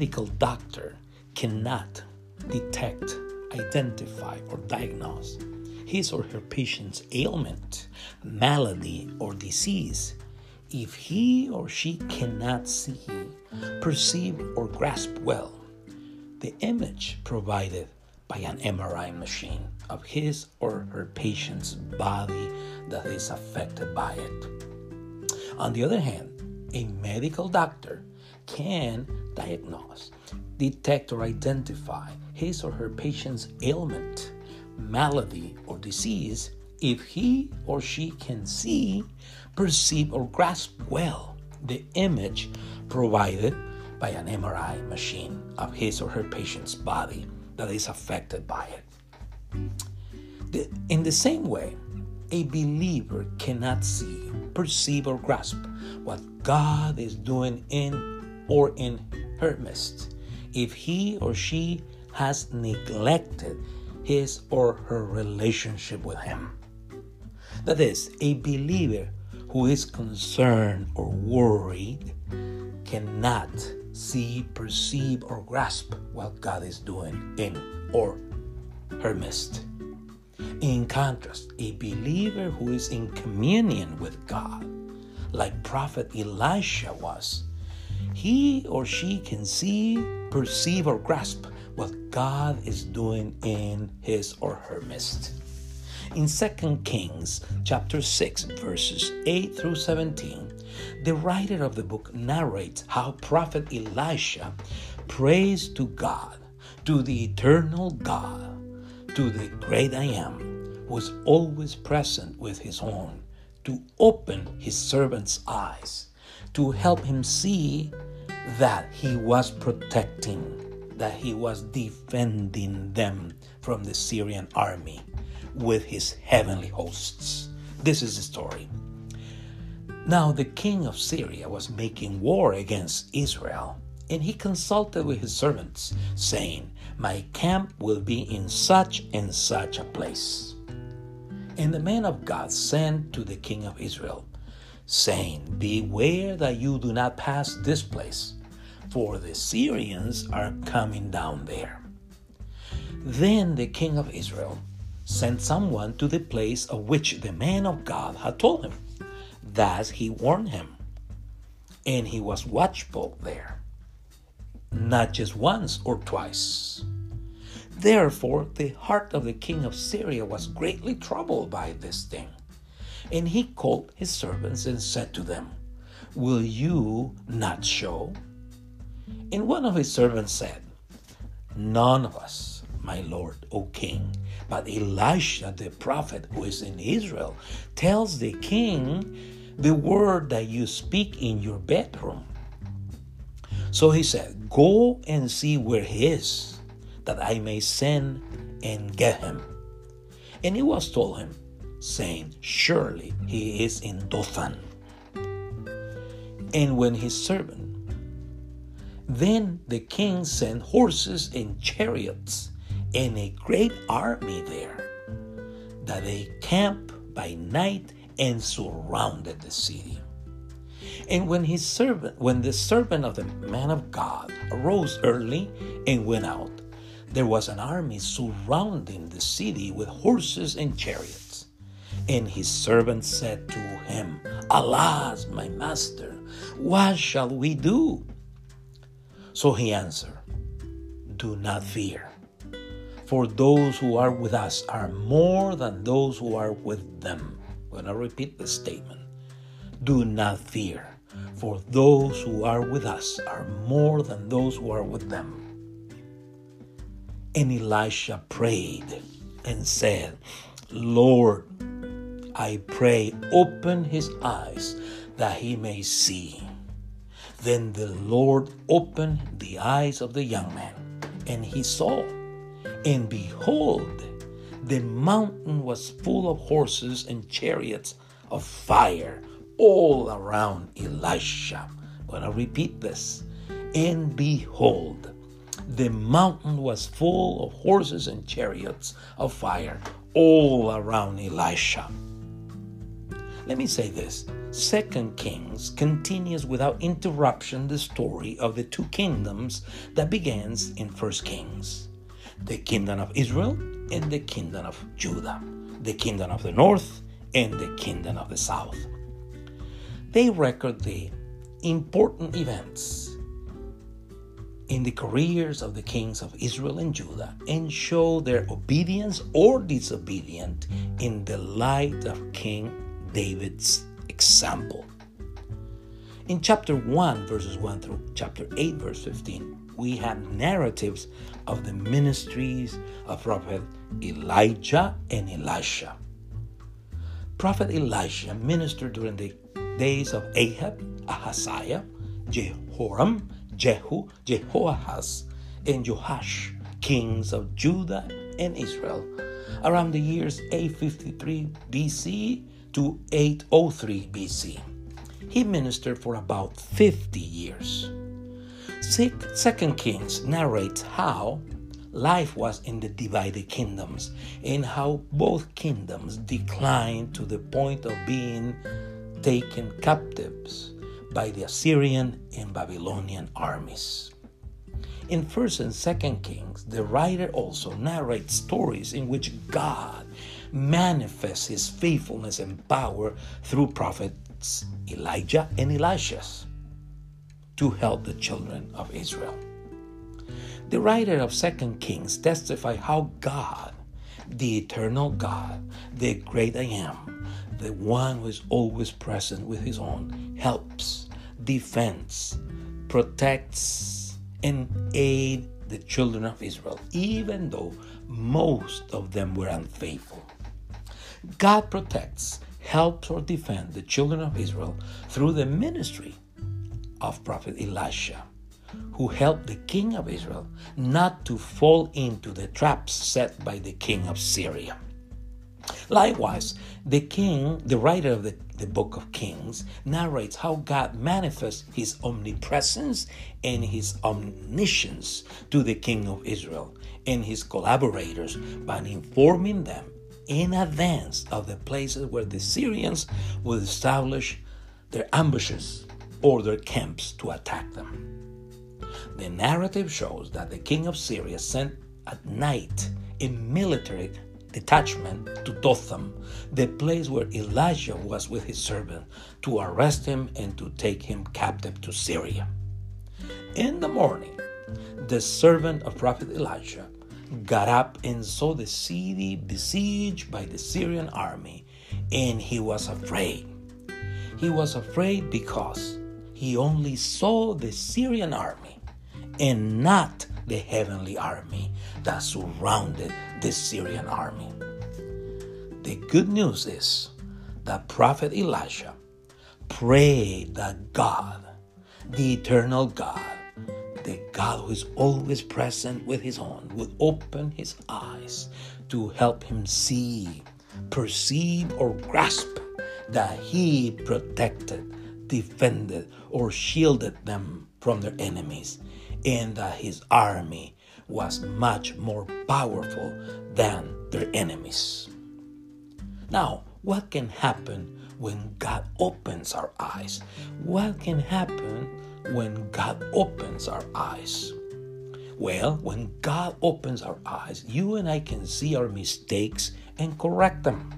medical doctor cannot detect, identify, or diagnose his or her patient's ailment, malady, or disease if he or she cannot see, perceive, or grasp well the image provided by an MRI machine of his or her patient's body that is affected by it. On the other hand, a medical doctor can diagnose, detect, or identify his or her patient's ailment, malady, or disease if he or she can see, perceive, or grasp well the image provided by an MRI machine of his or her patient's body that is affected by it. In the same way, a believer cannot see, perceive, or grasp what God is doing in or in her midst if he or she has neglected his or her relationship with Him. That is, a believer who is concerned or worried cannot see, perceive, or grasp what God is doing in or her midst. In contrast, a believer who is in communion with God, like Prophet Elisha was, he or she can see, perceive, or grasp what God is doing in his or her midst. In 2 Kings chapter 6 verses 8 through 17, the writer of the book narrates how prophet Elisha prays to God, to the eternal God, to the great I am, who is always present with his own, to open his servant's eyes, to help him see that he was protecting, that he was defending them from the Syrian army with his heavenly hosts. This is the story. Now, the king of Syria was making war against Israel, and he consulted with his servants, saying, My camp will be in such and such a place. And the man of God sent to the king of Israel, saying, Beware that you do not pass this place, for the Syrians are coming down there. Then the king of Israel sent someone to the place of which the man of God had told him. Thus he warned him, and he was watchful there, not just once or twice. Therefore, the heart of the king of Syria was greatly troubled by this thing. And he called his servants and said to them, Will you not show? And one of his servants said, None of us, my lord, O king, but Elisha, the prophet who is in Israel, tells the king the word that you speak in your bedroom. So he said, Go and see where he is, that I may send and get him. And he was told him, saying, Surely he is in Dothan. And when his servant, then the king sent horses and chariots and a great army there, that they camp by night and surrounded the city. And when his servant, when the servant of the man of God arose early and went out, there was an army surrounding the city with horses and chariots. And his servant said to him, Alas, my master, what shall we do? So he answered, Do not fear for those who are with us are more than those who are with them. I'm going to repeat the statement. Do not fear, for those who are with us are more than those who are with them. And Elisha prayed and said, Lord, I pray, open his eyes that he may see. Then the Lord opened the eyes of the young man, and he saw. And behold, the mountain was full of horses and chariots of fire all around Elisha. I'm going to repeat this. And behold, the mountain was full of horses and chariots of fire all around Elisha. Let me say this. Second Kings continues without interruption the story of the two kingdoms that begins in First Kings. The kingdom of Israel and the kingdom of Judah, the kingdom of the north and the kingdom of the south. They record the important events in the careers of the kings of Israel and Judah and show their obedience or disobedience in the light of King David's example. In chapter 1, verses 1 through chapter 8, verse 15, we have narratives of the ministries of Prophet Elijah and Elisha. Prophet Elisha ministered during the days of Ahab, Ahaziah, Jehoram, Jehu, Jehoahaz, and Joash, kings of Judah and Israel, around the years 853 BC to 803 BC. He ministered for about 50 years. Second Kings narrates how life was in the divided kingdoms and how both kingdoms declined to the point of being taken captives by the Assyrian and Babylonian armies. In 1st and 2nd Kings, the writer also narrates stories in which God manifests his faithfulness and power through prophets Elijah and Elisha to help the children of Israel. The writer of 2nd Kings testify how God, the eternal God, the great I am, the one who is always present with his own, helps, defends, protects, and aid the children of Israel, even though most of them were unfaithful. God protects, helps, or defends the children of Israel through the ministry of Prophet Elisha, who helped the king of Israel not to fall into the traps set by the king of Syria. Likewise, the king, the writer of the, the book of Kings, narrates how God manifests his omnipresence and his omniscience to the king of Israel and his collaborators by informing them in advance of the places where the Syrians would establish their ambushes or their camps to attack them. The narrative shows that the king of Syria sent at night a military detachment to Dothan, the place where Elijah was with his servant, to arrest him and to take him captive to Syria. In the morning, the servant of Prophet Elijah got up and saw the city besieged by the Syrian army, and he was afraid. He was afraid because he only saw the Syrian army and not the heavenly army that surrounded the Syrian army. The good news is that Prophet Elisha prayed that God, the eternal God, the God who is always present with his own, would open his eyes to help him see, perceive, or grasp that he protected, defended, or shielded them from their enemies and that his army was much more powerful than their enemies. Now, what can happen when God opens our eyes? What can happen when God opens our eyes? Well, when God opens our eyes, you and I can see our mistakes and correct them.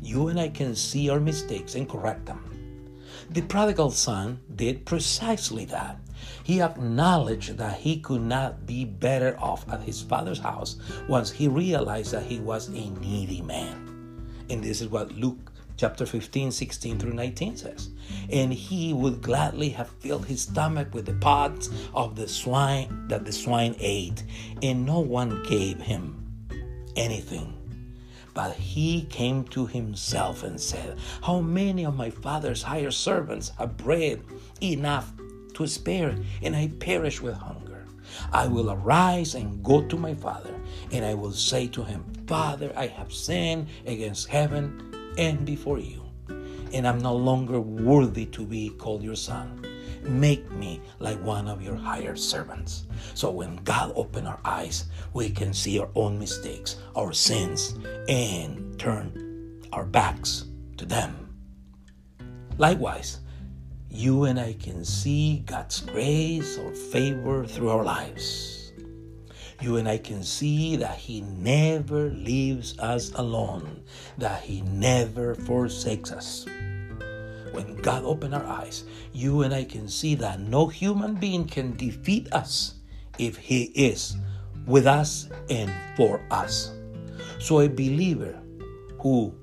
You and I can see our mistakes and correct them. The prodigal son did precisely that. He acknowledged that he could not be better off at his father's house once he realized that he was a needy man. And this is what Luke chapter 15, 16 through 19 says. And he would gladly have filled his stomach with the pods of the swine that the swine ate, and no one gave him anything. But he came to himself and said, How many of my father's hired servants have bread enough to spare, and I perish with hunger. I will arise and go to my father, and I will say to him, Father, I have sinned against heaven and before you, and I'm no longer worthy to be called your son. Make me like one of your hired servants. So when God opens our eyes, we can see our own mistakes, our sins, and turn our backs to them. Likewise, you and I can see God's grace or favor through our lives. You and I can see that He never leaves us alone, that He never forsakes us. When God opened our eyes, you and I can see that no human being can defeat us if He is with us and for us. So a believer who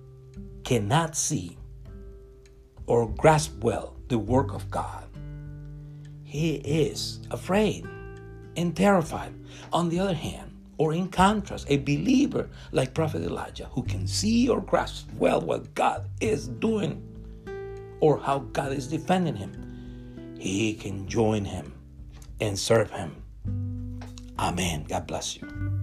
cannot see or grasp well the work of God, he is afraid and terrified. On the other hand, or in contrast, a believer like Prophet Elijah who can see or grasp well what God is doing or how God is defending him, he can join him and serve him. Amen. God bless you.